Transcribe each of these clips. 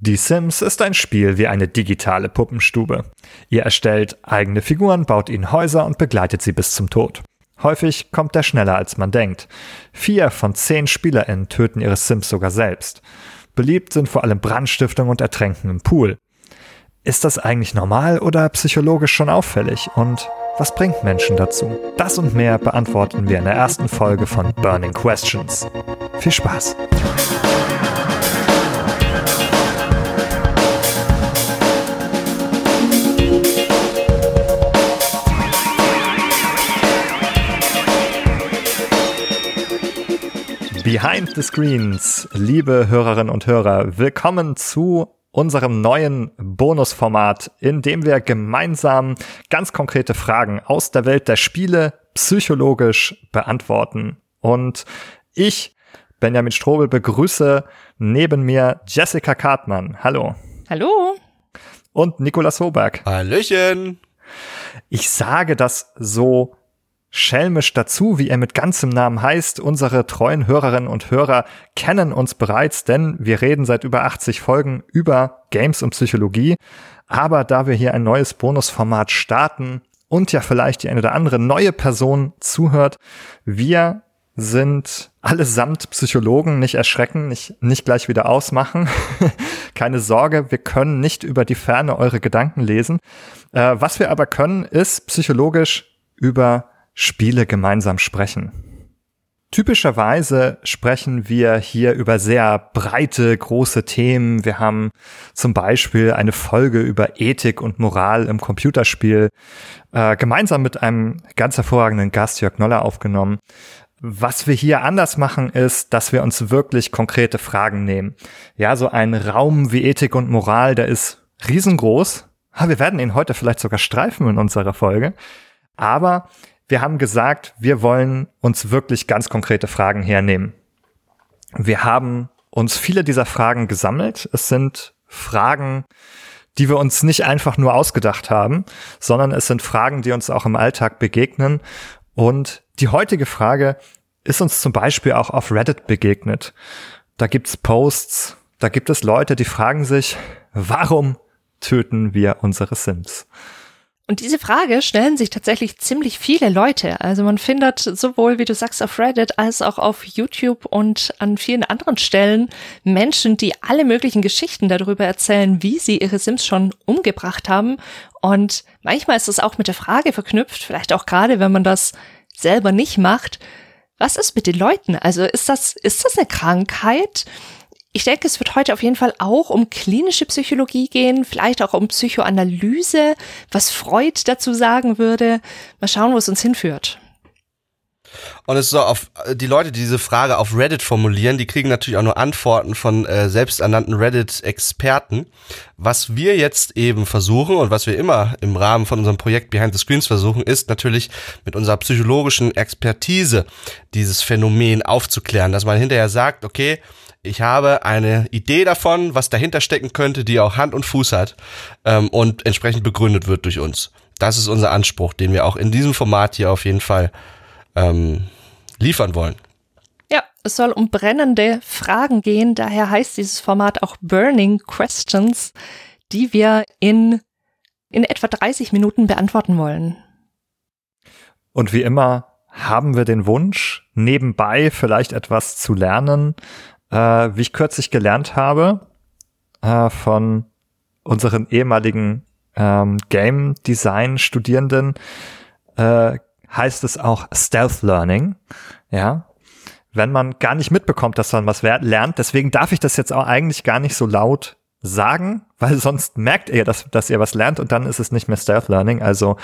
Die Sims ist ein Spiel wie eine digitale Puppenstube. Ihr erstellt eigene Figuren, baut ihnen Häuser und begleitet sie bis zum Tod. Häufig kommt er schneller als man denkt. Vier von zehn SpielerInnen töten ihre Sims sogar selbst. Beliebt sind vor allem Brandstiftung und Ertränken im Pool. Ist das eigentlich normal oder psychologisch schon auffällig? Und was bringt Menschen dazu? Das und mehr beantworten wir in der ersten Folge von Burning Questions. Viel Spaß! Behind the Screens, liebe Hörerinnen und Hörer, willkommen zu unserem neuen Bonusformat, in dem wir gemeinsam ganz konkrete Fragen aus der Welt der Spiele psychologisch beantworten. Und ich, Benjamin Strobel, begrüße neben mir Jessica Kartmann. Hallo. Hallo. Und Nikolas Hoberg. Hallöchen. Ich sage das so schelmisch dazu, wie er mit ganzem Namen heißt. Unsere treuen Hörerinnen und Hörer kennen uns bereits, denn wir reden seit über 80 Folgen über Games und Psychologie. Aber da wir hier ein neues Bonusformat starten und ja vielleicht die eine oder andere neue Person zuhört, wir sind allesamt Psychologen, nicht erschrecken, nicht, nicht gleich wieder ausmachen. Keine Sorge, wir können nicht über die Ferne eure Gedanken lesen. Äh, was wir aber können, ist psychologisch über Spiele gemeinsam sprechen. Typischerweise sprechen wir hier über sehr breite, große Themen. Wir haben zum Beispiel eine Folge über Ethik und Moral im Computerspiel äh, gemeinsam mit einem ganz hervorragenden Gast, Jörg Noller, aufgenommen. Was wir hier anders machen, ist, dass wir uns wirklich konkrete Fragen nehmen. Ja, so ein Raum wie Ethik und Moral, der ist riesengroß. Wir werden ihn heute vielleicht sogar streifen in unserer Folge. Aber wir haben gesagt, wir wollen uns wirklich ganz konkrete Fragen hernehmen. Wir haben uns viele dieser Fragen gesammelt. Es sind Fragen, die wir uns nicht einfach nur ausgedacht haben, sondern es sind Fragen, die uns auch im Alltag begegnen. Und die heutige Frage ist uns zum Beispiel auch auf Reddit begegnet. Da gibt's Posts, da gibt es Leute, die fragen sich, warum töten wir unsere Sims? Und diese Frage stellen sich tatsächlich ziemlich viele Leute. Also man findet sowohl, wie du sagst, auf Reddit als auch auf YouTube und an vielen anderen Stellen Menschen, die alle möglichen Geschichten darüber erzählen, wie sie ihre Sims schon umgebracht haben. Und manchmal ist es auch mit der Frage verknüpft, vielleicht auch gerade, wenn man das selber nicht macht, was ist mit den Leuten? Also ist das, ist das eine Krankheit? Ich denke, es wird heute auf jeden Fall auch um klinische Psychologie gehen, vielleicht auch um Psychoanalyse, was Freud dazu sagen würde. Mal schauen, wo es uns hinführt. Und es ist so, auf die Leute, die diese Frage auf Reddit formulieren, die kriegen natürlich auch nur Antworten von äh, selbsternannten Reddit-Experten. Was wir jetzt eben versuchen und was wir immer im Rahmen von unserem Projekt Behind the Screens versuchen, ist natürlich mit unserer psychologischen Expertise dieses Phänomen aufzuklären, dass man hinterher sagt, okay, ich habe eine Idee davon, was dahinter stecken könnte, die auch Hand und Fuß hat ähm, und entsprechend begründet wird durch uns. Das ist unser Anspruch, den wir auch in diesem Format hier auf jeden Fall ähm, liefern wollen. Ja, es soll um brennende Fragen gehen. Daher heißt dieses Format auch Burning Questions, die wir in, in etwa 30 Minuten beantworten wollen. Und wie immer haben wir den Wunsch, nebenbei vielleicht etwas zu lernen, äh, wie ich kürzlich gelernt habe äh, von unseren ehemaligen ähm, Game Design Studierenden, äh, heißt es auch Stealth Learning. Ja, wenn man gar nicht mitbekommt, dass man was lernt. Deswegen darf ich das jetzt auch eigentlich gar nicht so laut sagen, weil sonst merkt ihr, dass, dass ihr was lernt und dann ist es nicht mehr Stealth Learning. Also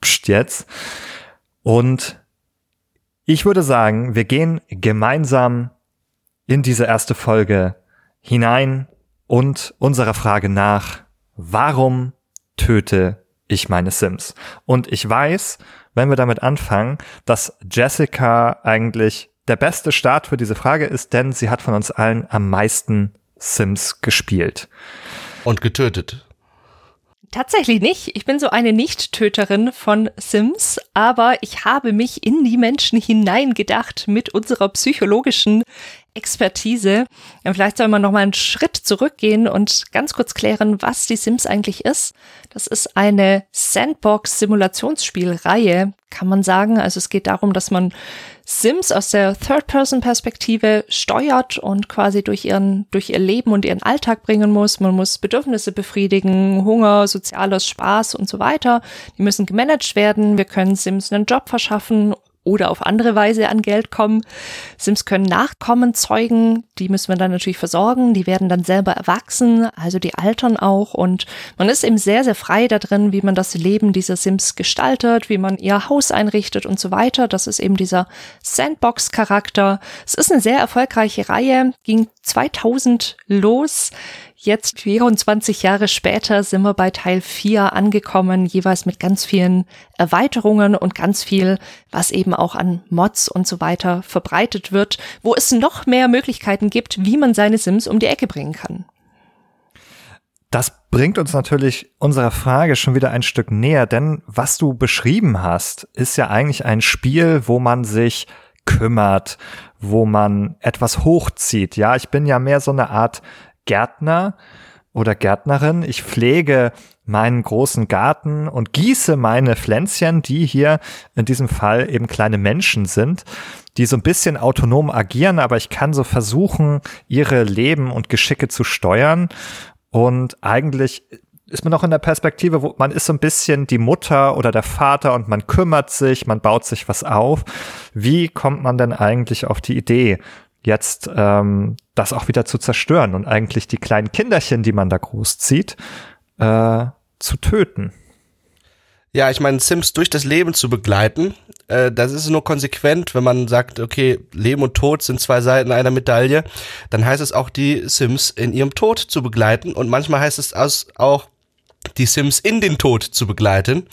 pst jetzt. Und ich würde sagen, wir gehen gemeinsam in diese erste Folge hinein und unserer Frage nach, warum töte ich meine Sims? Und ich weiß, wenn wir damit anfangen, dass Jessica eigentlich der beste Start für diese Frage ist, denn sie hat von uns allen am meisten Sims gespielt. Und getötet. Tatsächlich nicht. Ich bin so eine Nicht-Töterin von Sims, aber ich habe mich in die Menschen hineingedacht mit unserer psychologischen Expertise. Vielleicht soll man noch mal einen Schritt zurückgehen und ganz kurz klären, was die Sims eigentlich ist. Das ist eine Sandbox-Simulationsspielreihe, kann man sagen. Also es geht darum, dass man Sims aus der Third-Person-Perspektive steuert und quasi durch ihren, durch ihr Leben und ihren Alltag bringen muss. Man muss Bedürfnisse befriedigen, Hunger, soziales Spaß und so weiter. Die müssen gemanagt werden. Wir können Sims einen Job verschaffen oder auf andere Weise an Geld kommen. Sims können Nachkommen zeugen, die müssen wir dann natürlich versorgen, die werden dann selber erwachsen, also die altern auch und man ist eben sehr, sehr frei da drin, wie man das Leben dieser Sims gestaltet, wie man ihr Haus einrichtet und so weiter. Das ist eben dieser Sandbox-Charakter. Es ist eine sehr erfolgreiche Reihe, ging 2000 los. Jetzt 24 Jahre später sind wir bei Teil 4 angekommen, jeweils mit ganz vielen Erweiterungen und ganz viel, was eben auch an Mods und so weiter verbreitet wird, wo es noch mehr Möglichkeiten gibt, wie man seine Sims um die Ecke bringen kann. Das bringt uns natürlich unserer Frage schon wieder ein Stück näher, denn was du beschrieben hast, ist ja eigentlich ein Spiel, wo man sich kümmert, wo man etwas hochzieht. Ja, ich bin ja mehr so eine Art Gärtner oder Gärtnerin. Ich pflege meinen großen Garten und gieße meine Pflänzchen, die hier in diesem Fall eben kleine Menschen sind, die so ein bisschen autonom agieren, aber ich kann so versuchen, ihre Leben und Geschicke zu steuern. Und eigentlich ist man noch in der Perspektive, wo man ist so ein bisschen die Mutter oder der Vater und man kümmert sich, man baut sich was auf. Wie kommt man denn eigentlich auf die Idee, jetzt ähm, das auch wieder zu zerstören und eigentlich die kleinen Kinderchen, die man da großzieht, äh, zu töten. Ja, ich meine, Sims durch das Leben zu begleiten, äh, das ist nur konsequent, wenn man sagt, okay, Leben und Tod sind zwei Seiten einer Medaille, dann heißt es auch, die Sims in ihrem Tod zu begleiten und manchmal heißt es auch, die Sims in den Tod zu begleiten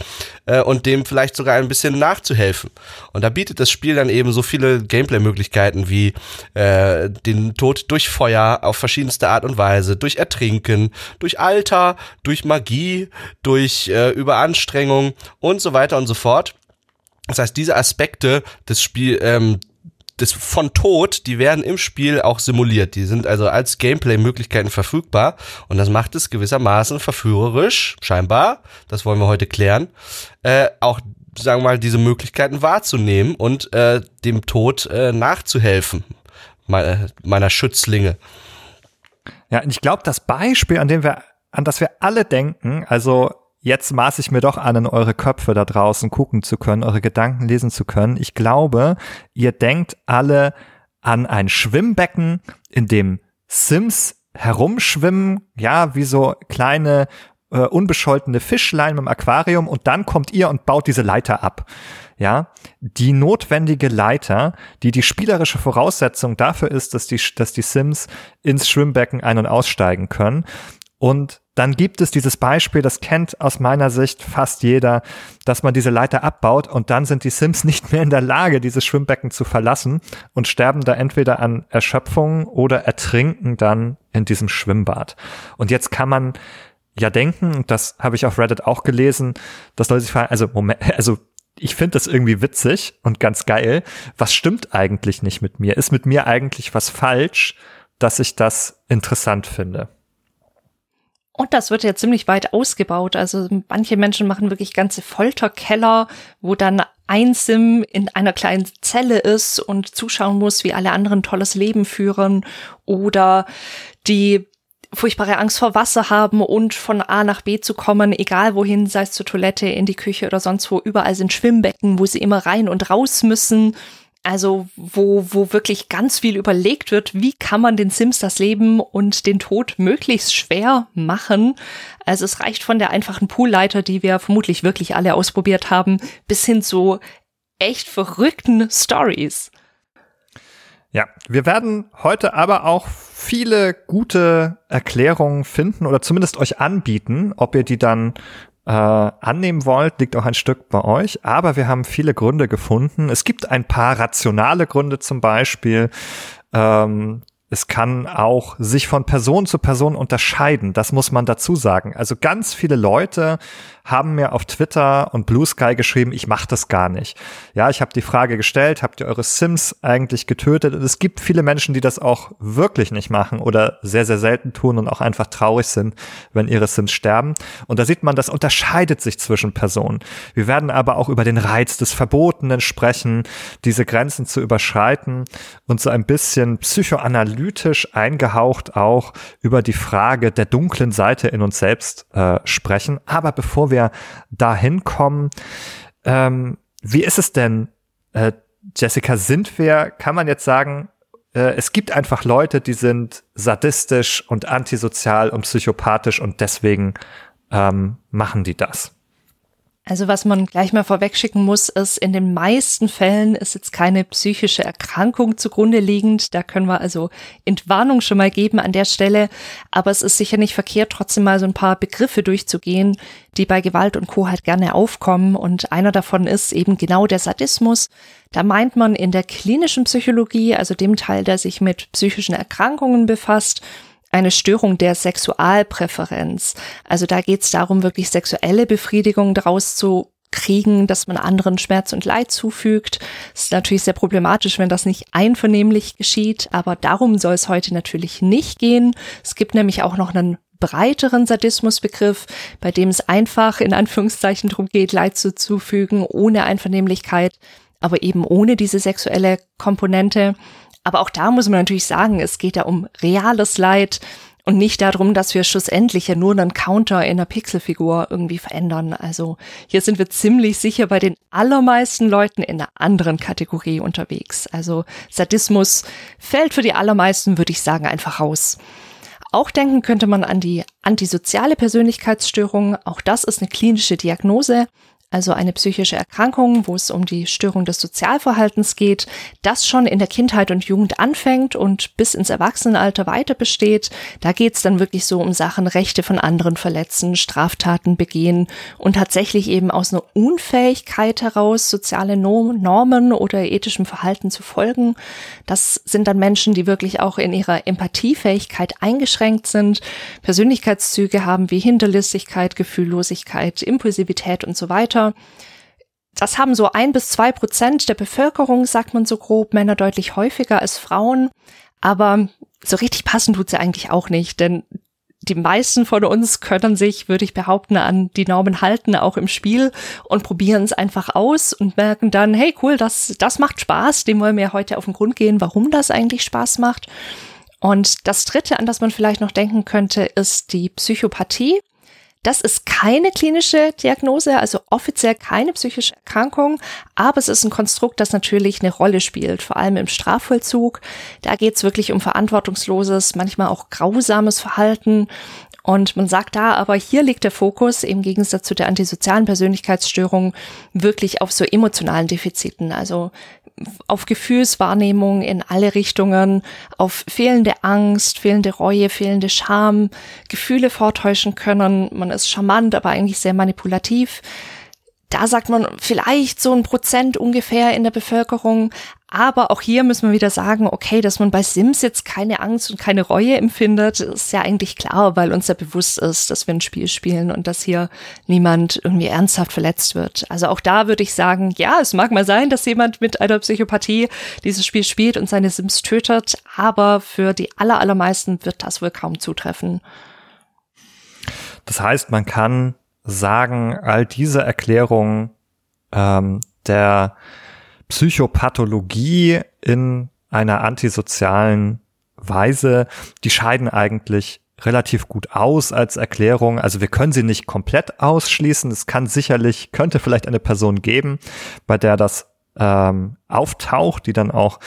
äh, und dem vielleicht sogar ein bisschen nachzuhelfen. Und da bietet das Spiel dann eben so viele Gameplay-Möglichkeiten wie äh, den Tod durch Feuer auf verschiedenste Art und Weise, durch Ertrinken, durch Alter, durch Magie, durch äh, Überanstrengung und so weiter und so fort. Das heißt, diese Aspekte des Spiel, ähm, des, von Tod, die werden im Spiel auch simuliert. Die sind also als Gameplay-Möglichkeiten verfügbar und das macht es gewissermaßen verführerisch, scheinbar, das wollen wir heute klären, äh, auch sagen wir mal, diese Möglichkeiten wahrzunehmen und äh, dem Tod äh, nachzuhelfen, meine, meiner Schützlinge. Ja, und ich glaube, das Beispiel, an dem wir, an das wir alle denken, also jetzt maße ich mir doch an, in eure Köpfe da draußen gucken zu können, eure Gedanken lesen zu können. Ich glaube, ihr denkt alle an ein Schwimmbecken, in dem Sims herumschwimmen, ja, wie so kleine äh, unbescholtene Fischlein im Aquarium und dann kommt ihr und baut diese Leiter ab. Ja, die notwendige Leiter, die die spielerische Voraussetzung dafür ist, dass die, dass die Sims ins Schwimmbecken ein- und aussteigen können. Und dann gibt es dieses Beispiel, das kennt aus meiner Sicht fast jeder, dass man diese Leiter abbaut und dann sind die Sims nicht mehr in der Lage, dieses Schwimmbecken zu verlassen und sterben da entweder an Erschöpfung oder ertrinken dann in diesem Schwimmbad. Und jetzt kann man ja denken, das habe ich auf Reddit auch gelesen, dass Leute sich fragen, also Moment, also ich finde das irgendwie witzig und ganz geil. Was stimmt eigentlich nicht mit mir? Ist mit mir eigentlich was falsch, dass ich das interessant finde? Und das wird ja ziemlich weit ausgebaut. Also manche Menschen machen wirklich ganze Folterkeller, wo dann ein Sim in einer kleinen Zelle ist und zuschauen muss, wie alle anderen tolles Leben führen oder die furchtbare Angst vor Wasser haben und von A nach B zu kommen, egal wohin, sei es zur Toilette, in die Küche oder sonst wo, überall sind Schwimmbecken, wo sie immer rein und raus müssen also wo, wo wirklich ganz viel überlegt wird, wie kann man den Sims das Leben und den Tod möglichst schwer machen. Also es reicht von der einfachen Poolleiter, die wir vermutlich wirklich alle ausprobiert haben, bis hin zu echt verrückten Stories. Ja, wir werden heute aber auch viele gute Erklärungen finden oder zumindest euch anbieten. Ob ihr die dann äh, annehmen wollt, liegt auch ein Stück bei euch. Aber wir haben viele Gründe gefunden. Es gibt ein paar rationale Gründe zum Beispiel. Ähm, es kann auch sich von Person zu Person unterscheiden. Das muss man dazu sagen. Also ganz viele Leute haben mir auf Twitter und Blue Sky geschrieben, ich mache das gar nicht. Ja, ich habe die Frage gestellt, habt ihr eure Sims eigentlich getötet? Und es gibt viele Menschen, die das auch wirklich nicht machen oder sehr, sehr selten tun und auch einfach traurig sind, wenn ihre Sims sterben. Und da sieht man, das unterscheidet sich zwischen Personen. Wir werden aber auch über den Reiz des Verbotenen sprechen, diese Grenzen zu überschreiten und so ein bisschen psychoanalytisch eingehaucht auch über die Frage der dunklen Seite in uns selbst äh, sprechen. Aber bevor wir dahin kommen, ähm, wie ist es denn, äh, Jessica, sind wir, kann man jetzt sagen, äh, es gibt einfach Leute, die sind sadistisch und antisozial und psychopathisch und deswegen ähm, machen die das. Also was man gleich mal vorwegschicken muss, ist, in den meisten Fällen ist jetzt keine psychische Erkrankung zugrunde liegend. Da können wir also Entwarnung schon mal geben an der Stelle. Aber es ist sicher nicht verkehrt, trotzdem mal so ein paar Begriffe durchzugehen, die bei Gewalt und Co. halt gerne aufkommen. Und einer davon ist eben genau der Sadismus. Da meint man in der klinischen Psychologie, also dem Teil, der sich mit psychischen Erkrankungen befasst, eine Störung der Sexualpräferenz. Also da geht es darum, wirklich sexuelle Befriedigung daraus zu kriegen, dass man anderen Schmerz und Leid zufügt. Das ist natürlich sehr problematisch, wenn das nicht einvernehmlich geschieht, aber darum soll es heute natürlich nicht gehen. Es gibt nämlich auch noch einen breiteren Sadismusbegriff, bei dem es einfach in Anführungszeichen darum geht, Leid zuzufügen, ohne Einvernehmlichkeit, aber eben ohne diese sexuelle Komponente. Aber auch da muss man natürlich sagen, es geht ja um reales Leid und nicht darum, dass wir schlussendlich ja nur einen Counter in einer Pixelfigur irgendwie verändern. Also hier sind wir ziemlich sicher bei den allermeisten Leuten in einer anderen Kategorie unterwegs. Also Sadismus fällt für die allermeisten, würde ich sagen, einfach raus. Auch denken könnte man an die antisoziale Persönlichkeitsstörung. Auch das ist eine klinische Diagnose also eine psychische Erkrankung, wo es um die Störung des Sozialverhaltens geht, das schon in der Kindheit und Jugend anfängt und bis ins Erwachsenenalter weiter besteht. Da geht es dann wirklich so um Sachen Rechte von anderen verletzen, Straftaten begehen und tatsächlich eben aus einer Unfähigkeit heraus soziale Normen oder ethischem Verhalten zu folgen. Das sind dann Menschen, die wirklich auch in ihrer Empathiefähigkeit eingeschränkt sind, Persönlichkeitszüge haben wie Hinterlistigkeit, Gefühllosigkeit, Impulsivität und so weiter weiter. Das haben so ein bis zwei Prozent der Bevölkerung, sagt man so grob, Männer deutlich häufiger als Frauen. Aber so richtig passen tut's ja eigentlich auch nicht, denn die meisten von uns können sich, würde ich behaupten, an die Normen halten, auch im Spiel und probieren es einfach aus und merken dann, hey cool, das, das macht Spaß, dem wollen wir heute auf den Grund gehen, warum das eigentlich Spaß macht. Und das Dritte, an das man vielleicht noch denken könnte, ist die Psychopathie. Das ist keine klinische Diagnose, also offiziell keine psychische Erkrankung, aber es ist ein Konstrukt, das natürlich eine Rolle spielt, vor allem im Strafvollzug. Da geht es wirklich um verantwortungsloses, manchmal auch grausames Verhalten. Und man sagt da, aber hier liegt der Fokus im Gegensatz zu der antisozialen Persönlichkeitsstörung wirklich auf so emotionalen Defiziten. Also auf Gefühlswahrnehmung in alle Richtungen, auf fehlende Angst, fehlende Reue, fehlende Scham, Gefühle vortäuschen können. Man ist charmant, aber eigentlich sehr manipulativ. Da sagt man vielleicht so ein Prozent ungefähr in der Bevölkerung. Aber auch hier müssen wir wieder sagen, okay, dass man bei Sims jetzt keine Angst und keine Reue empfindet, ist ja eigentlich klar, weil uns ja bewusst ist, dass wir ein Spiel spielen und dass hier niemand irgendwie ernsthaft verletzt wird. Also auch da würde ich sagen, ja, es mag mal sein, dass jemand mit einer Psychopathie dieses Spiel spielt und seine Sims tötet, aber für die aller, allermeisten wird das wohl kaum zutreffen. Das heißt, man kann sagen, all diese Erklärungen ähm, der Psychopathologie in einer antisozialen Weise, die scheiden eigentlich relativ gut aus als Erklärung. Also wir können sie nicht komplett ausschließen. Es kann sicherlich, könnte vielleicht eine Person geben, bei der das ähm, auftaucht, die dann auch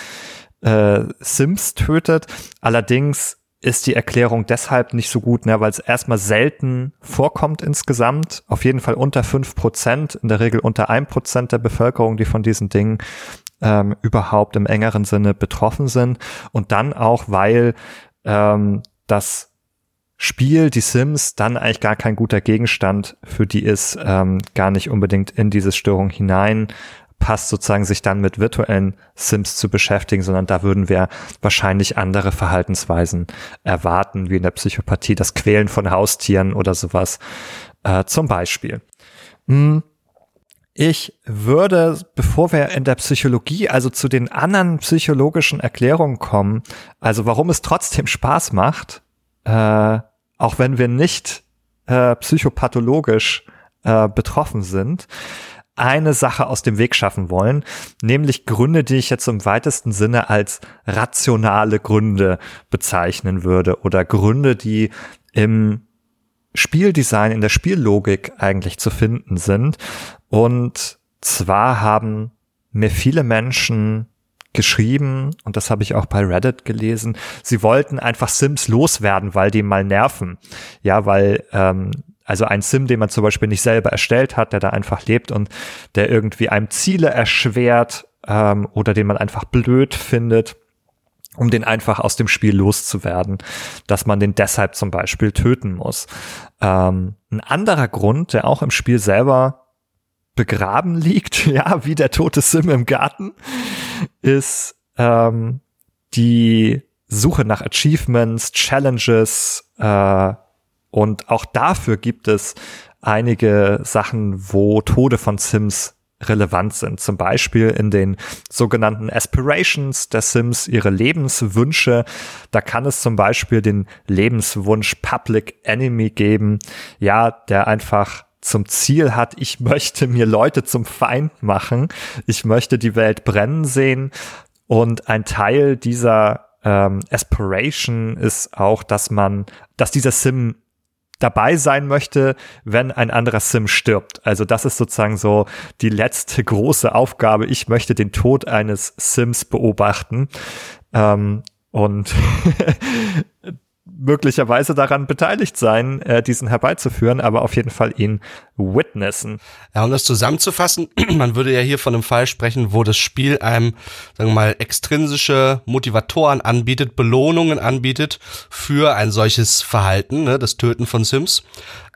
äh, Sims tötet. Allerdings ist die Erklärung deshalb nicht so gut, ne, weil es erstmal selten vorkommt insgesamt. Auf jeden Fall unter fünf Prozent, in der Regel unter ein Prozent der Bevölkerung, die von diesen Dingen ähm, überhaupt im engeren Sinne betroffen sind. Und dann auch, weil ähm, das Spiel, die Sims, dann eigentlich gar kein guter Gegenstand für die ist, ähm, gar nicht unbedingt in diese Störung hinein passt, sozusagen sich dann mit virtuellen Sims zu beschäftigen, sondern da würden wir wahrscheinlich andere Verhaltensweisen erwarten, wie in der Psychopathie, das Quälen von Haustieren oder sowas äh, zum Beispiel. Hm. Ich würde, bevor wir in der Psychologie, also zu den anderen psychologischen Erklärungen kommen, also warum es trotzdem Spaß macht, äh, auch wenn wir nicht äh, psychopathologisch äh, betroffen sind, eine Sache aus dem Weg schaffen wollen, nämlich Gründe, die ich jetzt im weitesten Sinne als rationale Gründe bezeichnen würde oder Gründe, die im Spieldesign, in der Spiellogik eigentlich zu finden sind. Und zwar haben mir viele Menschen geschrieben, und das habe ich auch bei Reddit gelesen, sie wollten einfach Sims loswerden, weil die mal nerven. Ja, weil, ähm, also ein Sim, den man zum Beispiel nicht selber erstellt hat, der da einfach lebt und der irgendwie einem Ziele erschwert ähm, oder den man einfach blöd findet um den einfach aus dem Spiel loszuwerden, dass man den deshalb zum Beispiel töten muss. Ähm, ein anderer Grund, der auch im Spiel selber begraben liegt, ja, wie der tote Sim im Garten, ist ähm, die Suche nach Achievements, Challenges äh, und auch dafür gibt es einige Sachen, wo Tode von Sims relevant sind. Zum Beispiel in den sogenannten Aspirations der Sims, ihre Lebenswünsche. Da kann es zum Beispiel den Lebenswunsch Public Enemy geben, ja, der einfach zum Ziel hat, ich möchte mir Leute zum Feind machen, ich möchte die Welt brennen sehen und ein Teil dieser ähm, Aspiration ist auch, dass man, dass dieser Sim dabei sein möchte, wenn ein anderer Sim stirbt. Also das ist sozusagen so die letzte große Aufgabe. Ich möchte den Tod eines Sims beobachten. Ähm, und möglicherweise daran beteiligt sein, äh, diesen herbeizuführen, aber auf jeden Fall ihn witnessen. Ja, um das zusammenzufassen, man würde ja hier von einem Fall sprechen, wo das Spiel einem, sagen wir mal, extrinsische Motivatoren anbietet, Belohnungen anbietet für ein solches Verhalten, ne, das Töten von Sims.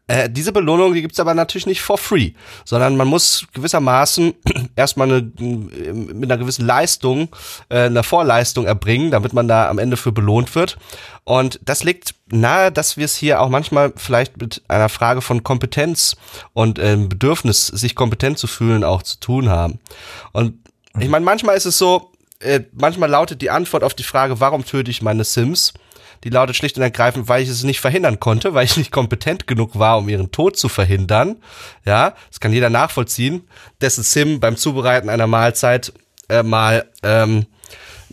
Äh, diese Belohnung, die gibt's aber natürlich nicht for free, sondern man muss gewissermaßen erstmal eine, mit einer gewissen Leistung, äh, einer Vorleistung erbringen, damit man da am Ende für belohnt wird. Und das liegt nahe, dass wir es hier auch manchmal vielleicht mit einer Frage von Kompetenz und äh, Bedürfnis, sich kompetent zu fühlen, auch zu tun haben. Und ich meine, manchmal ist es so, äh, manchmal lautet die Antwort auf die Frage, warum töte ich meine Sims? Die lautet schlicht und ergreifend, weil ich es nicht verhindern konnte, weil ich nicht kompetent genug war, um ihren Tod zu verhindern. Ja, das kann jeder nachvollziehen, dessen Sim beim Zubereiten einer Mahlzeit äh, mal ähm,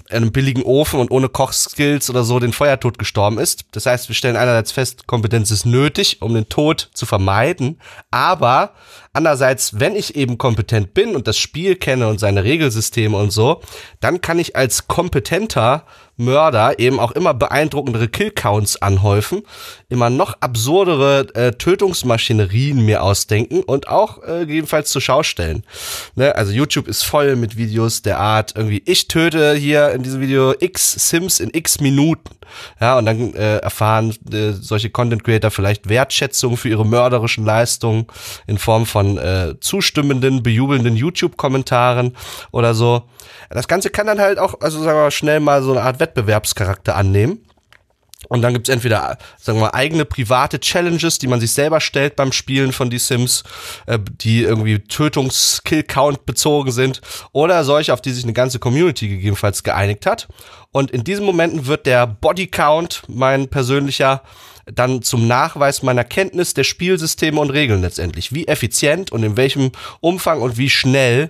einem billigen Ofen und ohne Kochskills oder so den Feuertod gestorben ist. Das heißt, wir stellen einerseits fest, Kompetenz ist nötig, um den Tod zu vermeiden, aber andererseits, wenn ich eben kompetent bin und das Spiel kenne und seine Regelsysteme und so, dann kann ich als kompetenter Mörder eben auch immer beeindruckendere Killcounts anhäufen, immer noch absurdere äh, Tötungsmaschinerien mir ausdenken und auch äh, jedenfalls zur Schau stellen. Ne? Also YouTube ist voll mit Videos der Art, irgendwie, ich töte hier in diesem Video x Sims in x Minuten. Ja, und dann äh, erfahren äh, solche Content Creator vielleicht Wertschätzung für ihre mörderischen Leistungen in Form von äh, zustimmenden, bejubelnden YouTube-Kommentaren oder so. Das Ganze kann dann halt auch, also sagen wir mal, schnell mal so eine Art Wettbewerbscharakter annehmen. Und dann gibt's entweder, sagen wir mal, eigene private Challenges, die man sich selber stellt beim Spielen von Die Sims, äh, die irgendwie Tötungs-Kill-Count bezogen sind, oder solche, auf die sich eine ganze Community gegebenenfalls geeinigt hat. Und in diesen Momenten wird der Body-Count, mein persönlicher, dann zum Nachweis meiner Kenntnis der Spielsysteme und Regeln letztendlich. Wie effizient und in welchem Umfang und wie schnell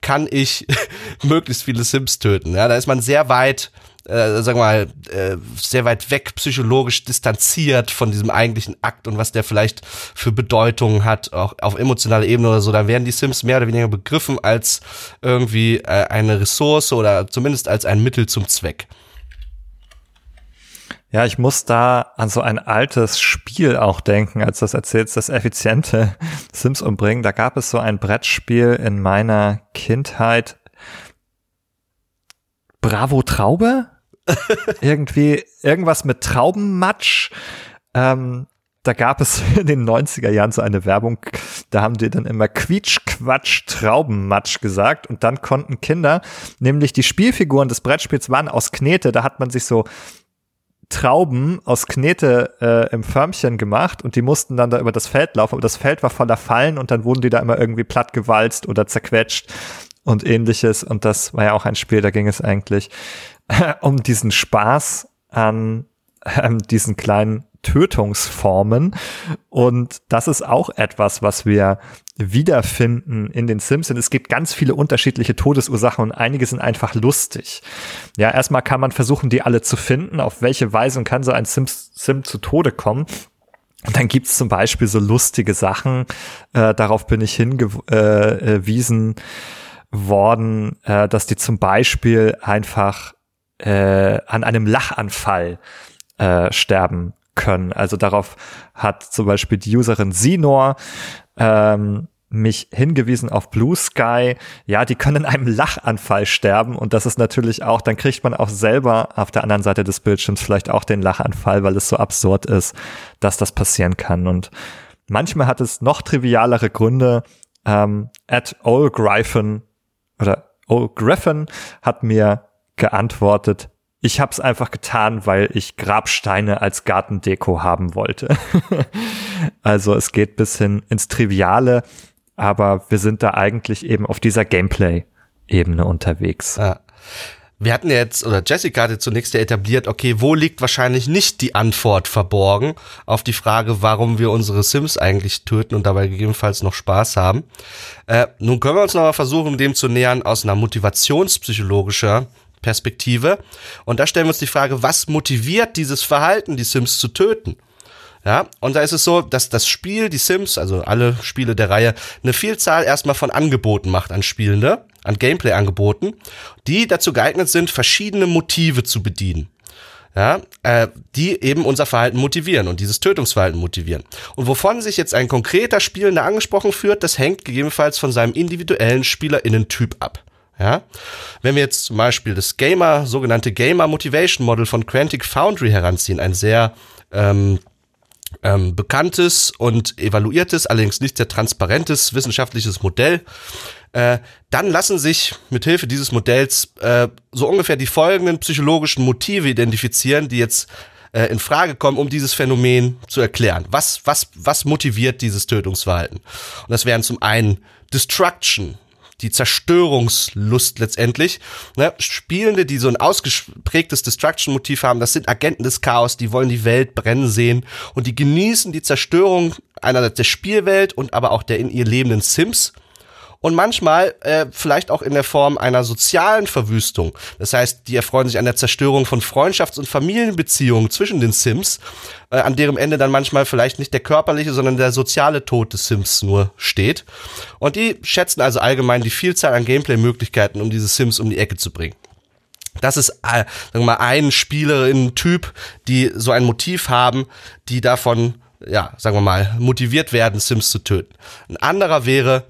kann ich möglichst viele Sims töten. Ja, da ist man sehr weit, äh, sagen wir mal, äh, sehr weit weg psychologisch distanziert von diesem eigentlichen Akt und was der vielleicht für Bedeutungen hat, auch auf emotionaler Ebene oder so. Da werden die Sims mehr oder weniger begriffen als irgendwie äh, eine Ressource oder zumindest als ein Mittel zum Zweck. Ja, ich muss da an so ein altes Spiel auch denken, als du das erzählst, das effiziente Sims umbringen. Da gab es so ein Brettspiel in meiner Kindheit. Bravo Traube? Irgendwie, irgendwas mit Traubenmatsch. Ähm, da gab es in den 90er Jahren so eine Werbung, Da haben die dann immer Quietsch, Quatsch, Traubenmatsch gesagt und dann konnten Kinder, nämlich die Spielfiguren des Brettspiels waren aus Knete, da hat man sich so Trauben aus Knete äh, im Förmchen gemacht und die mussten dann da über das Feld laufen, aber das Feld war voller Fallen und dann wurden die da immer irgendwie plattgewalzt oder zerquetscht und ähnliches und das war ja auch ein Spiel, da ging es eigentlich um diesen Spaß an ähm, diesen kleinen Tötungsformen. Und das ist auch etwas, was wir wiederfinden in den Sims. Und es gibt ganz viele unterschiedliche Todesursachen und einige sind einfach lustig. Ja, erstmal kann man versuchen, die alle zu finden. Auf welche Weise kann so ein Sim, Sim zu Tode kommen? Und dann gibt's zum Beispiel so lustige Sachen. Äh, darauf bin ich hingewiesen worden, äh, dass die zum Beispiel einfach äh, an einem Lachanfall äh, sterben können. Also darauf hat zum Beispiel die Userin Sinor ähm, mich hingewiesen auf Blue Sky. Ja, die können in einem Lachanfall sterben und das ist natürlich auch, dann kriegt man auch selber auf der anderen Seite des Bildschirms vielleicht auch den Lachanfall, weil es so absurd ist, dass das passieren kann. Und manchmal hat es noch trivialere Gründe. Ähm, at Old Griffin oder Old Griffin hat mir geantwortet, ich habe es einfach getan, weil ich Grabsteine als Gartendeko haben wollte. also es geht bis hin ins Triviale, aber wir sind da eigentlich eben auf dieser Gameplay-Ebene unterwegs. Ja. Wir hatten jetzt, oder Jessica hatte zunächst ja etabliert, okay, wo liegt wahrscheinlich nicht die Antwort verborgen auf die Frage, warum wir unsere Sims eigentlich töten und dabei gegebenenfalls noch Spaß haben. Äh, nun können wir uns nochmal versuchen, dem zu nähern aus einer motivationspsychologischer Perspektive. Und da stellen wir uns die Frage, was motiviert dieses Verhalten, die Sims zu töten? Ja, und da ist es so, dass das Spiel, die Sims, also alle Spiele der Reihe, eine Vielzahl erstmal von Angeboten macht an Spielende, an Gameplay-Angeboten, die dazu geeignet sind, verschiedene Motive zu bedienen. Ja, äh, die eben unser Verhalten motivieren und dieses Tötungsverhalten motivieren. Und wovon sich jetzt ein konkreter Spielender angesprochen führt, das hängt gegebenenfalls von seinem individuellen Spielerinnen-Typ ab. Ja? Wenn wir jetzt zum Beispiel das Gamer, sogenannte Gamer Motivation Model von Quantic Foundry heranziehen, ein sehr ähm, ähm, bekanntes und evaluiertes, allerdings nicht sehr transparentes wissenschaftliches Modell, äh, dann lassen sich mit Hilfe dieses Modells äh, so ungefähr die folgenden psychologischen Motive identifizieren, die jetzt äh, in Frage kommen, um dieses Phänomen zu erklären. Was, was, was motiviert dieses Tötungsverhalten? Und das wären zum einen Destruction, die Zerstörungslust letztendlich. Ne? Spielende, die so ein ausgeprägtes Destruction-Motiv haben, das sind Agenten des Chaos, die wollen die Welt brennen sehen und die genießen die Zerstörung einerseits der Spielwelt und aber auch der in ihr lebenden Sims und manchmal äh, vielleicht auch in der Form einer sozialen Verwüstung. Das heißt, die erfreuen sich an der Zerstörung von Freundschafts- und Familienbeziehungen zwischen den Sims, äh, an deren Ende dann manchmal vielleicht nicht der körperliche, sondern der soziale Tod des Sims nur steht. Und die schätzen also allgemein die Vielzahl an Gameplay-Möglichkeiten, um diese Sims um die Ecke zu bringen. Das ist, äh, sagen wir mal, ein Spielerinnen-Typ, die so ein Motiv haben, die davon, ja, sagen wir mal, motiviert werden, Sims zu töten. Ein anderer wäre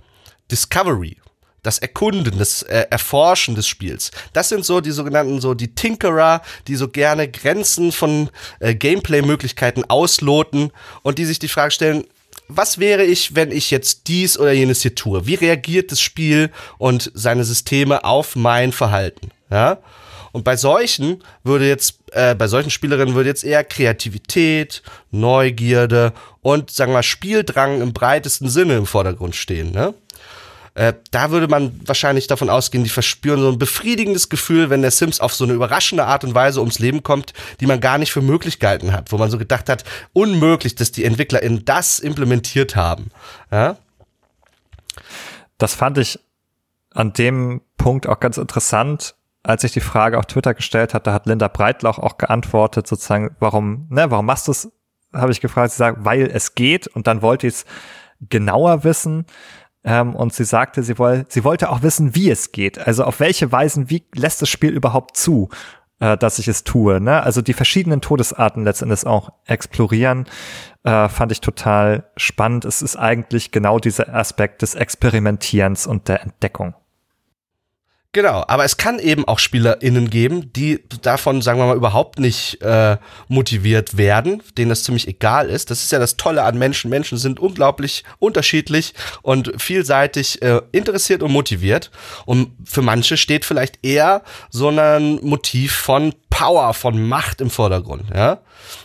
Discovery, das Erkunden, das äh, Erforschen des Spiels. Das sind so die sogenannten so die Tinkerer, die so gerne Grenzen von äh, Gameplay-Möglichkeiten ausloten und die sich die Frage stellen, was wäre ich, wenn ich jetzt dies oder jenes hier tue? Wie reagiert das Spiel und seine Systeme auf mein Verhalten? Ja? Und bei solchen würde jetzt, äh, bei solchen Spielerinnen würde jetzt eher Kreativität, Neugierde und, sagen wir mal, Spieldrang im breitesten Sinne im Vordergrund stehen. Ne? Äh, da würde man wahrscheinlich davon ausgehen, die verspüren so ein befriedigendes Gefühl, wenn der Sims auf so eine überraschende Art und Weise ums Leben kommt, die man gar nicht für möglich gehalten hat, wo man so gedacht hat, unmöglich, dass die EntwicklerInnen das implementiert haben. Ja? Das fand ich an dem Punkt auch ganz interessant, als ich die Frage auf Twitter gestellt hatte, hat Linda Breitlauch auch geantwortet, sozusagen, warum, ne, warum machst du es? Habe ich gefragt, sie sagt, weil es geht und dann wollte ich es genauer wissen. Ähm, und sie sagte, sie, woll, sie wollte auch wissen, wie es geht. Also auf welche Weisen, wie lässt das Spiel überhaupt zu, äh, dass ich es tue. Ne? Also die verschiedenen Todesarten letztendlich auch explorieren, äh, fand ich total spannend. Es ist eigentlich genau dieser Aspekt des Experimentierens und der Entdeckung. Genau, aber es kann eben auch SpielerInnen geben, die davon, sagen wir mal, überhaupt nicht äh, motiviert werden, denen das ziemlich egal ist. Das ist ja das Tolle an Menschen. Menschen sind unglaublich unterschiedlich und vielseitig äh, interessiert und motiviert. Und für manche steht vielleicht eher so ein Motiv von Power, von Macht im Vordergrund. Ja,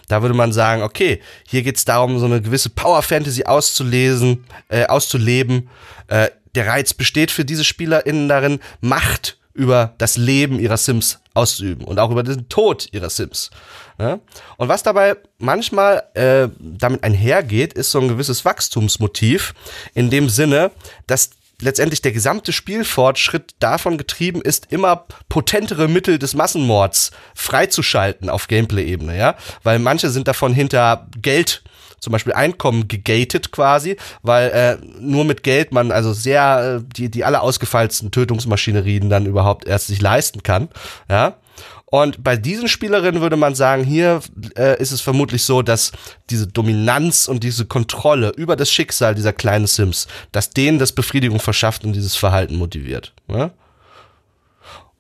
da würde man sagen, okay, hier geht's darum, so eine gewisse Power-Fantasy auszulesen, äh, auszuleben. Äh, der Reiz besteht für diese SpielerInnen darin, Macht über das Leben ihrer Sims auszuüben und auch über den Tod ihrer Sims. Ja? Und was dabei manchmal äh, damit einhergeht, ist so ein gewisses Wachstumsmotiv in dem Sinne, dass letztendlich der gesamte Spielfortschritt davon getrieben ist, immer potentere Mittel des Massenmords freizuschalten auf Gameplay-Ebene, ja, weil manche sind davon hinter Geld zum Beispiel Einkommen gegatet quasi, weil äh, nur mit Geld man also sehr äh, die die alle ausgefeilsten Tötungsmaschinerien dann überhaupt erst sich leisten kann, ja. Und bei diesen Spielerinnen würde man sagen, hier äh, ist es vermutlich so, dass diese Dominanz und diese Kontrolle über das Schicksal dieser kleinen Sims, dass denen das Befriedigung verschafft und dieses Verhalten motiviert. Ja?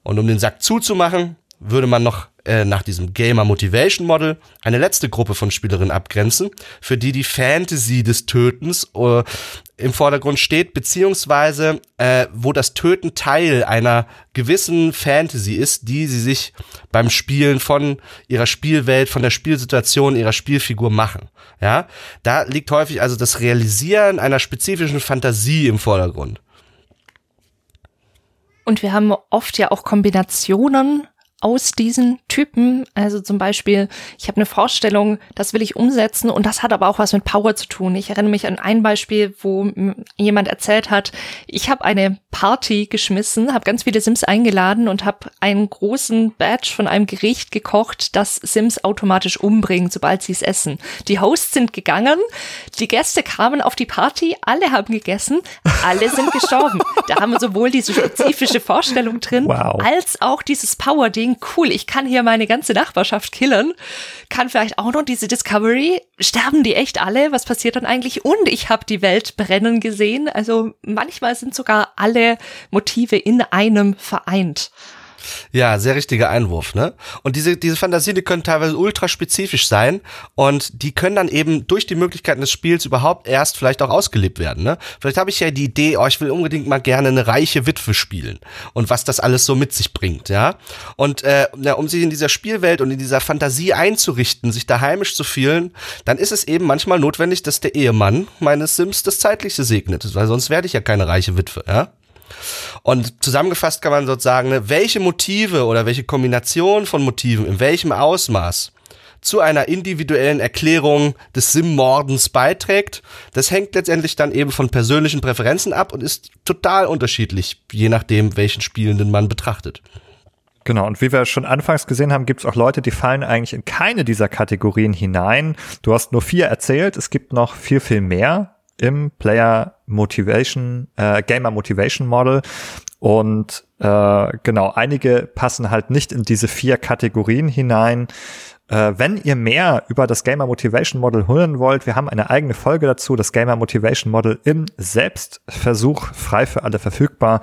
Und um den Sack zuzumachen, würde man noch äh, nach diesem Gamer Motivation Model eine letzte Gruppe von Spielerinnen abgrenzen, für die die Fantasy des Tötens äh, im Vordergrund steht, beziehungsweise äh, wo das Töten Teil einer gewissen Fantasy ist, die sie sich beim Spielen von ihrer Spielwelt, von der Spielsituation ihrer Spielfigur machen. Ja, da liegt häufig also das Realisieren einer spezifischen Fantasie im Vordergrund. Und wir haben oft ja auch Kombinationen aus diesen Typen. Also zum Beispiel, ich habe eine Vorstellung, das will ich umsetzen und das hat aber auch was mit Power zu tun. Ich erinnere mich an ein Beispiel, wo jemand erzählt hat, ich habe eine Party geschmissen, habe ganz viele Sims eingeladen und habe einen großen Badge von einem Gericht gekocht, das Sims automatisch umbringt, sobald sie es essen. Die Hosts sind gegangen, die Gäste kamen auf die Party, alle haben gegessen, alle sind gestorben. Da haben wir sowohl diese spezifische Vorstellung drin, wow. als auch dieses Power-Ding, cool, ich kann hier meine ganze Nachbarschaft killen, kann vielleicht auch noch diese Discovery, sterben die echt alle? Was passiert dann eigentlich? Und ich habe die Welt brennen gesehen. Also manchmal sind sogar alle Motive in einem vereint. Ja, sehr richtiger Einwurf, ne? Und diese, diese Fantasien, die können teilweise ultra spezifisch sein und die können dann eben durch die Möglichkeiten des Spiels überhaupt erst vielleicht auch ausgelebt werden, ne? Vielleicht habe ich ja die Idee, oh, ich will unbedingt mal gerne eine reiche Witwe spielen und was das alles so mit sich bringt, ja? Und äh, ja, um sich in dieser Spielwelt und in dieser Fantasie einzurichten, sich da heimisch zu fühlen, dann ist es eben manchmal notwendig, dass der Ehemann meines Sims das Zeitliche segnet, weil sonst werde ich ja keine reiche Witwe, ja? Und zusammengefasst kann man sozusagen, ne, welche Motive oder welche Kombination von Motiven in welchem Ausmaß zu einer individuellen Erklärung des Sim-Mordens beiträgt. Das hängt letztendlich dann eben von persönlichen Präferenzen ab und ist total unterschiedlich, je nachdem, welchen Spielenden man betrachtet. Genau, und wie wir schon anfangs gesehen haben, gibt es auch Leute, die fallen eigentlich in keine dieser Kategorien hinein. Du hast nur vier erzählt, es gibt noch viel, viel mehr im Player Motivation, äh, Gamer Motivation Model. Und äh, genau, einige passen halt nicht in diese vier Kategorien hinein. Äh, wenn ihr mehr über das Gamer Motivation Model hören wollt, wir haben eine eigene Folge dazu, das Gamer Motivation Model im Selbstversuch, frei für alle verfügbar.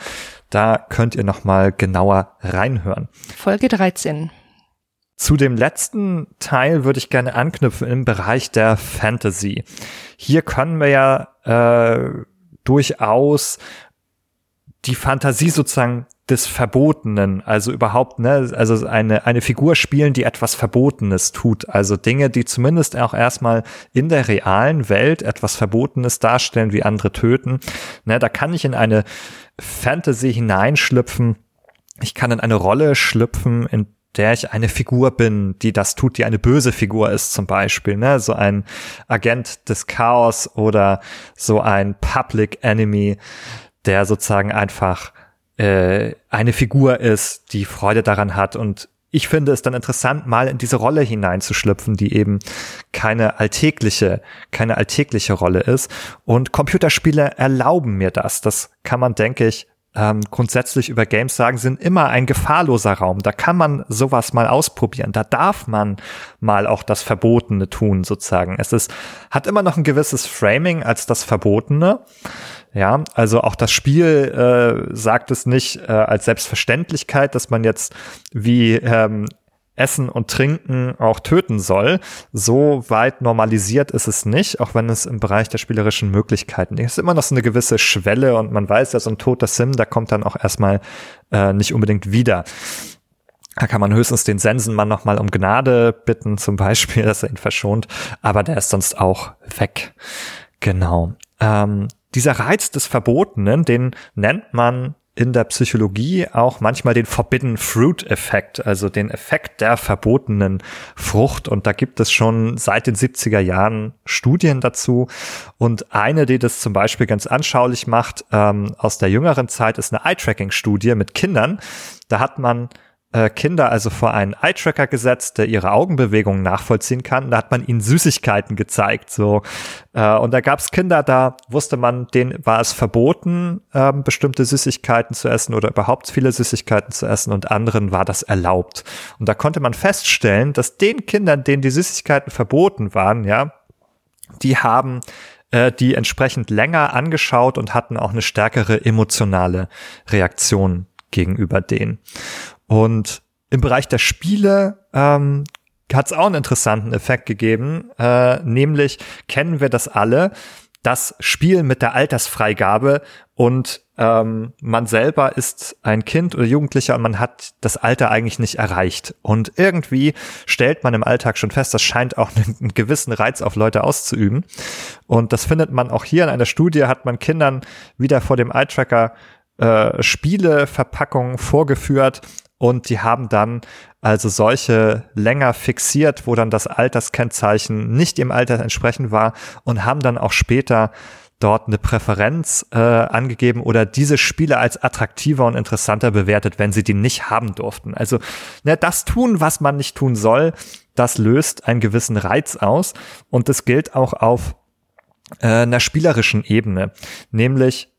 Da könnt ihr nochmal genauer reinhören. Folge 13. Zu dem letzten Teil würde ich gerne anknüpfen im Bereich der Fantasy. Hier können wir ja äh, durchaus die Fantasie sozusagen des Verbotenen, also überhaupt, ne, also eine, eine Figur spielen, die etwas Verbotenes tut, also Dinge, die zumindest auch erstmal in der realen Welt etwas Verbotenes darstellen, wie andere töten, ne, da kann ich in eine Fantasy hineinschlüpfen, ich kann in eine Rolle schlüpfen, in der ich eine Figur bin, die das tut, die eine böse Figur ist zum Beispiel, ne? so ein Agent des Chaos oder so ein Public Enemy, der sozusagen einfach äh, eine Figur ist, die Freude daran hat und ich finde es dann interessant, mal in diese Rolle hineinzuschlüpfen, die eben keine alltägliche, keine alltägliche Rolle ist. Und Computerspiele erlauben mir das. Das kann man, denke ich, ähm, grundsätzlich über Games sagen, sind immer ein gefahrloser Raum. Da kann man sowas mal ausprobieren. Da darf man mal auch das Verbotene tun, sozusagen. Es ist, hat immer noch ein gewisses Framing als das Verbotene. Ja, also auch das Spiel äh, sagt es nicht äh, als Selbstverständlichkeit, dass man jetzt wie ähm, Essen und Trinken auch töten soll. So weit normalisiert ist es nicht, auch wenn es im Bereich der spielerischen Möglichkeiten ist. Es ist immer noch so eine gewisse Schwelle und man weiß ja, so ein toter Sim, der kommt dann auch erstmal äh, nicht unbedingt wieder. Da kann man höchstens den Sensenmann nochmal um Gnade bitten, zum Beispiel, dass er ihn verschont, aber der ist sonst auch weg. Genau. Ähm, dieser Reiz des Verbotenen, den nennt man in der Psychologie auch manchmal den Forbidden Fruit Effekt, also den Effekt der verbotenen Frucht. Und da gibt es schon seit den 70er Jahren Studien dazu. Und eine, die das zum Beispiel ganz anschaulich macht, ähm, aus der jüngeren Zeit, ist eine Eye-Tracking-Studie mit Kindern. Da hat man Kinder also vor einen Eye-Tracker gesetzt, der ihre Augenbewegungen nachvollziehen kann. Da hat man ihnen Süßigkeiten gezeigt. So äh, und da gab es Kinder, da wusste man, denen war es verboten, äh, bestimmte Süßigkeiten zu essen oder überhaupt viele Süßigkeiten zu essen und anderen war das erlaubt. Und da konnte man feststellen, dass den Kindern, denen die Süßigkeiten verboten waren, ja, die haben äh, die entsprechend länger angeschaut und hatten auch eine stärkere emotionale Reaktion gegenüber denen. Und im Bereich der Spiele ähm, hat es auch einen interessanten Effekt gegeben, äh, nämlich kennen wir das alle, das Spiel mit der Altersfreigabe und ähm, man selber ist ein Kind oder Jugendlicher und man hat das Alter eigentlich nicht erreicht. Und irgendwie stellt man im Alltag schon fest, das scheint auch einen, gewissen Reiz auf Leute auszuüben. Und das findet man auch hier in einer Studie, hat man Kindern wieder vor dem Eye-Tracker äh, Spieleverpackungen vorgeführt und die haben dann also solche länger fixiert, wo dann das Alterskennzeichen nicht im Alter entsprechend war und haben dann auch später dort eine Präferenz äh, angegeben oder diese Spiele als attraktiver und interessanter bewertet, wenn sie die nicht haben durften. Also ne, das tun, was man nicht tun soll, das löst einen gewissen Reiz aus und das gilt auch auf äh, einer spielerischen Ebene, nämlich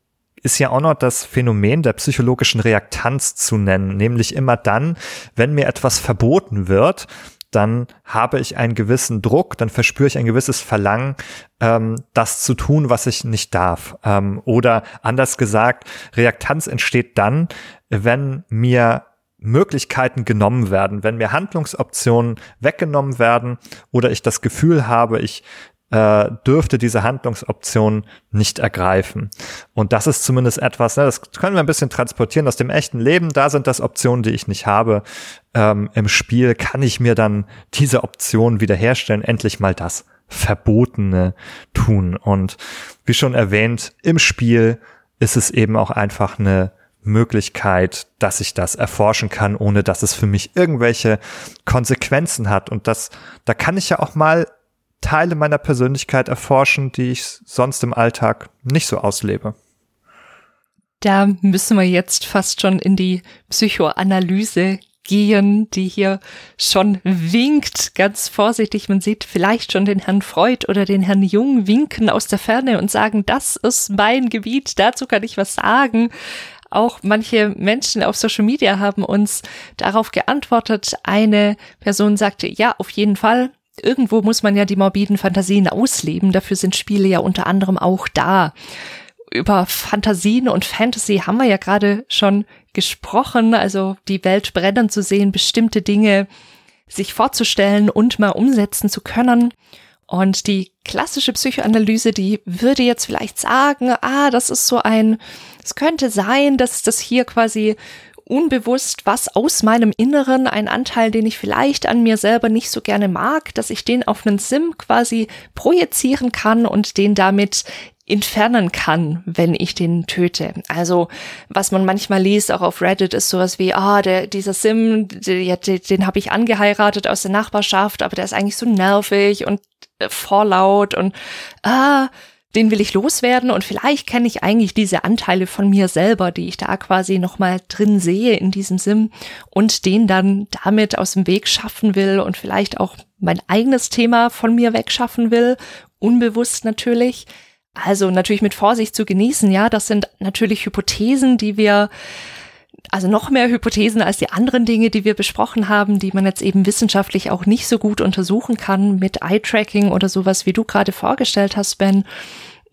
ist ja auch noch das Phänomen der psychologischen Reaktanz zu nennen, nämlich immer dann, wenn mir etwas verboten wird, dann habe ich einen gewissen Druck, dann verspüre ich ein gewisses Verlangen, ähm, das zu tun, was ich nicht darf. Ähm, oder anders gesagt, Reaktanz entsteht dann, wenn mir Möglichkeiten genommen werden, wenn mir Handlungsoptionen weggenommen werden oder ich das Gefühl habe, ich äh, dürfte diese Handlungsoption nicht ergreifen. Und das ist zumindest etwas, ne, das können wir ein bisschen transportieren aus dem echten Leben. Da sind das Optionen, die ich nicht habe. Ähm, Im Spiel kann ich mir dann diese Option wiederherstellen, endlich mal das Verbotene tun. Und wie schon erwähnt, im Spiel ist es eben auch einfach eine Möglichkeit, dass ich das erforschen kann, ohne dass es für mich irgendwelche Konsequenzen hat. Und das, da kann ich ja auch mal Teile meiner Persönlichkeit erforschen, die ich sonst im Alltag nicht so auslebe. Da müssen wir jetzt fast schon in die Psychoanalyse gehen, die hier schon winkt, ganz vorsichtig. Man sieht vielleicht schon den Herrn Freud oder den Herrn Jung winken aus der Ferne und sagen, das ist mein Gebiet, dazu kann ich was sagen. Auch manche Menschen auf Social Media haben uns darauf geantwortet. Eine Person sagte, ja, auf jeden Fall, irgendwo muss man ja die morbiden Fantasien ausleben. Dafür sind Spiele ja unter anderem auch da. Über Fantasien und Fantasy haben wir ja gerade schon gesprochen, also die Welt brennen zu sehen, bestimmte Dinge sich vorzustellen und mal umsetzen zu können. Und die klassische Psychoanalyse, die würde jetzt vielleicht sagen, ah, das ist so ein, es könnte sein, dass das hier quasi unbewusst was aus meinem Inneren, ein Anteil, den ich vielleicht an mir selber nicht so gerne mag, dass ich den auf einen Sim quasi projizieren kann und den damit entfernen kann, wenn ich den töte. Also, was man manchmal liest, auch auf Reddit, ist sowas wie, ah, der, dieser Sim, der, den, den habe ich angeheiratet aus der Nachbarschaft, aber der ist eigentlich so nervig und äh, vorlaut und ah, den will ich loswerden und vielleicht kenne ich eigentlich diese Anteile von mir selber, die ich da quasi nochmal drin sehe in diesem Sim und den dann damit aus dem Weg schaffen will und vielleicht auch mein eigenes Thema von mir wegschaffen will, unbewusst natürlich. Also natürlich mit Vorsicht zu genießen, ja, das sind natürlich Hypothesen, die wir also noch mehr Hypothesen als die anderen Dinge, die wir besprochen haben, die man jetzt eben wissenschaftlich auch nicht so gut untersuchen kann mit Eye-Tracking oder sowas, wie du gerade vorgestellt hast, Ben.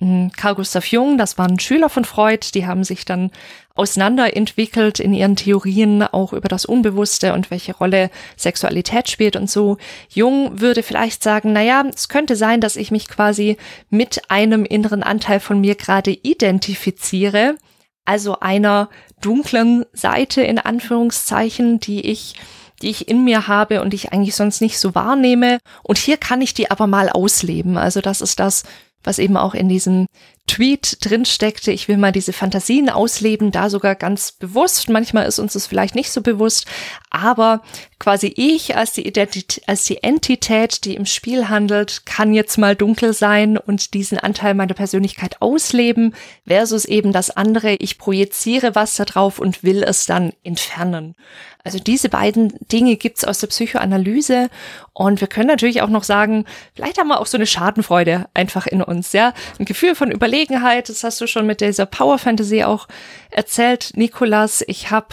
Hm, Carl Gustav Jung, das waren Schüler von Freud, die haben sich dann auseinanderentwickelt in ihren Theorien auch über das Unbewusste und welche Rolle Sexualität spielt und so. Jung würde vielleicht sagen, na ja, es könnte sein, dass ich mich quasi mit einem inneren Anteil von mir gerade identifiziere, also einer dunklen Seite in Anführungszeichen, die ich die ich in mir habe und die ich eigentlich sonst nicht so wahrnehme. Und hier kann ich die aber mal ausleben. Also das ist das, was eben auch in diesem Tweet drin steckte, ich will mal diese Fantasien ausleben, da sogar ganz bewusst. Manchmal ist uns das vielleicht nicht so bewusst, aber quasi ich als die Identität, als die Entität, die im Spiel handelt, kann jetzt mal dunkel sein und diesen Anteil meiner Persönlichkeit ausleben, versus eben das andere, ich projiziere was da drauf und will es dann entfernen. Also diese beiden Dinge gibt's aus der Psychoanalyse und wir können natürlich auch noch sagen, vielleicht haben wir auch so eine Schadenfreude einfach in uns, ja, ein Gefühl von Überlegenheit. Das hast du schon mit dieser Power Fantasy auch erzählt, Nikolas. Ich habe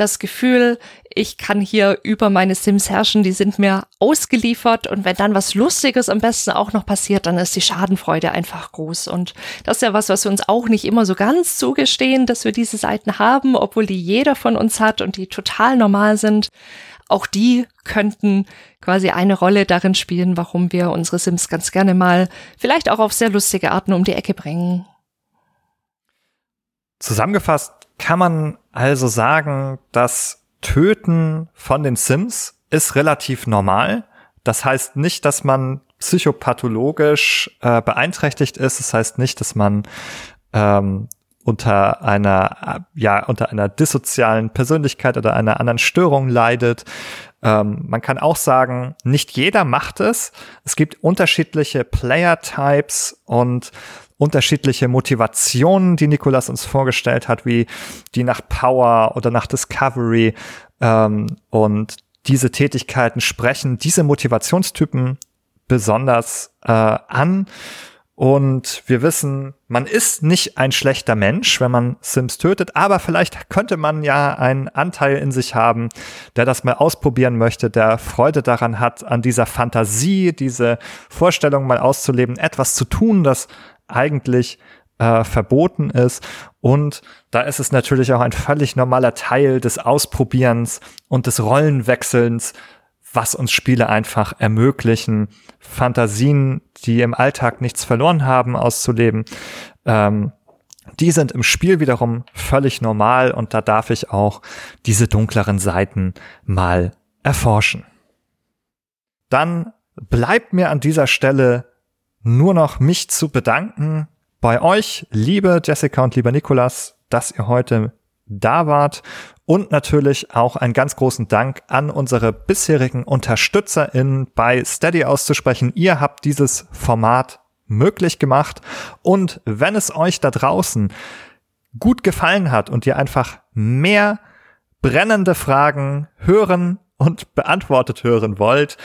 das Gefühl, ich kann hier über meine Sims herrschen, die sind mir ausgeliefert und wenn dann was Lustiges am besten auch noch passiert, dann ist die Schadenfreude einfach groß und das ist ja was, was wir uns auch nicht immer so ganz zugestehen, dass wir diese Seiten haben, obwohl die jeder von uns hat und die total normal sind. Auch die könnten quasi eine Rolle darin spielen, warum wir unsere Sims ganz gerne mal vielleicht auch auf sehr lustige Arten um die Ecke bringen. Zusammengefasst kann man also sagen, dass Töten von den Sims ist relativ normal. Das heißt nicht, dass man psychopathologisch äh, beeinträchtigt ist. Das heißt nicht, dass man ähm, unter einer ja unter einer dissozialen Persönlichkeit oder einer anderen Störung leidet. Ähm, man kann auch sagen, nicht jeder macht es. Es gibt unterschiedliche Player Types und unterschiedliche Motivationen, die Nikolas uns vorgestellt hat, wie die nach Power oder nach Discovery. Ähm, und diese Tätigkeiten sprechen diese Motivationstypen besonders äh, an. Und wir wissen, man ist nicht ein schlechter Mensch, wenn man Sims tötet, aber vielleicht könnte man ja einen Anteil in sich haben, der das mal ausprobieren möchte, der Freude daran hat, an dieser Fantasie, diese Vorstellung mal auszuleben, etwas zu tun, das eigentlich äh, verboten ist. Und da ist es natürlich auch ein völlig normaler Teil des Ausprobierens und des Rollenwechselns, was uns Spiele einfach ermöglichen, Fantasien, die im Alltag nichts verloren haben, auszuleben. Ähm, die sind im Spiel wiederum völlig normal und da darf ich auch diese dunkleren Seiten mal erforschen. Dann bleibt mir an dieser Stelle nur noch mich zu bedanken. Bei euch, liebe Jessica und lieber Nikolas, dass ihr heute da wart. Und natürlich auch einen ganz großen Dank an unsere bisherigen UnterstützerInnen bei Steady auszusprechen. Ihr habt dieses Format möglich gemacht. Und wenn es euch da draußen gut gefallen hat und ihr einfach mehr brennende Fragen hören und beantwortet hören wollt,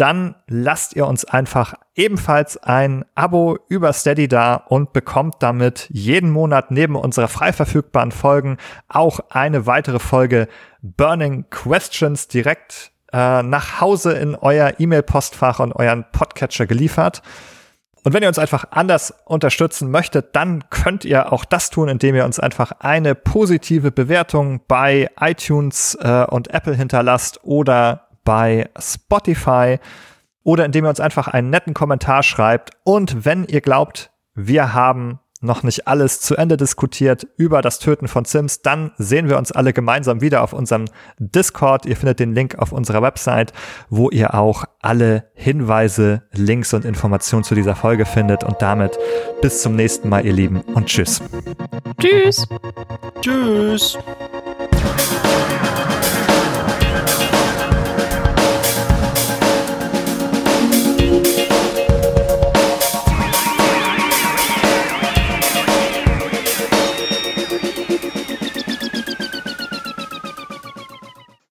dann lasst ihr uns einfach ebenfalls ein Abo über Steady da und bekommt damit jeden Monat neben unserer frei verfügbaren Folgen auch eine weitere Folge Burning Questions direkt äh, nach Hause in euer E-Mail-Postfach und euren Podcatcher geliefert. Und wenn ihr uns einfach anders unterstützen möchtet, dann könnt ihr auch das tun, indem ihr uns einfach eine positive Bewertung bei iTunes äh, und Apple hinterlasst oder bei Spotify oder indem ihr uns einfach einen netten Kommentar schreibt. Und wenn ihr glaubt, wir haben noch nicht alles zu Ende diskutiert über das Töten von Sims, dann sehen wir uns alle gemeinsam wieder auf unserem Discord. Ihr findet den Link auf unserer Website, wo ihr auch alle Hinweise, Links und Informationen zu dieser Folge findet. Und damit bis zum nächsten Mal, ihr Lieben, und tschüss. Tschüss. Tschüss.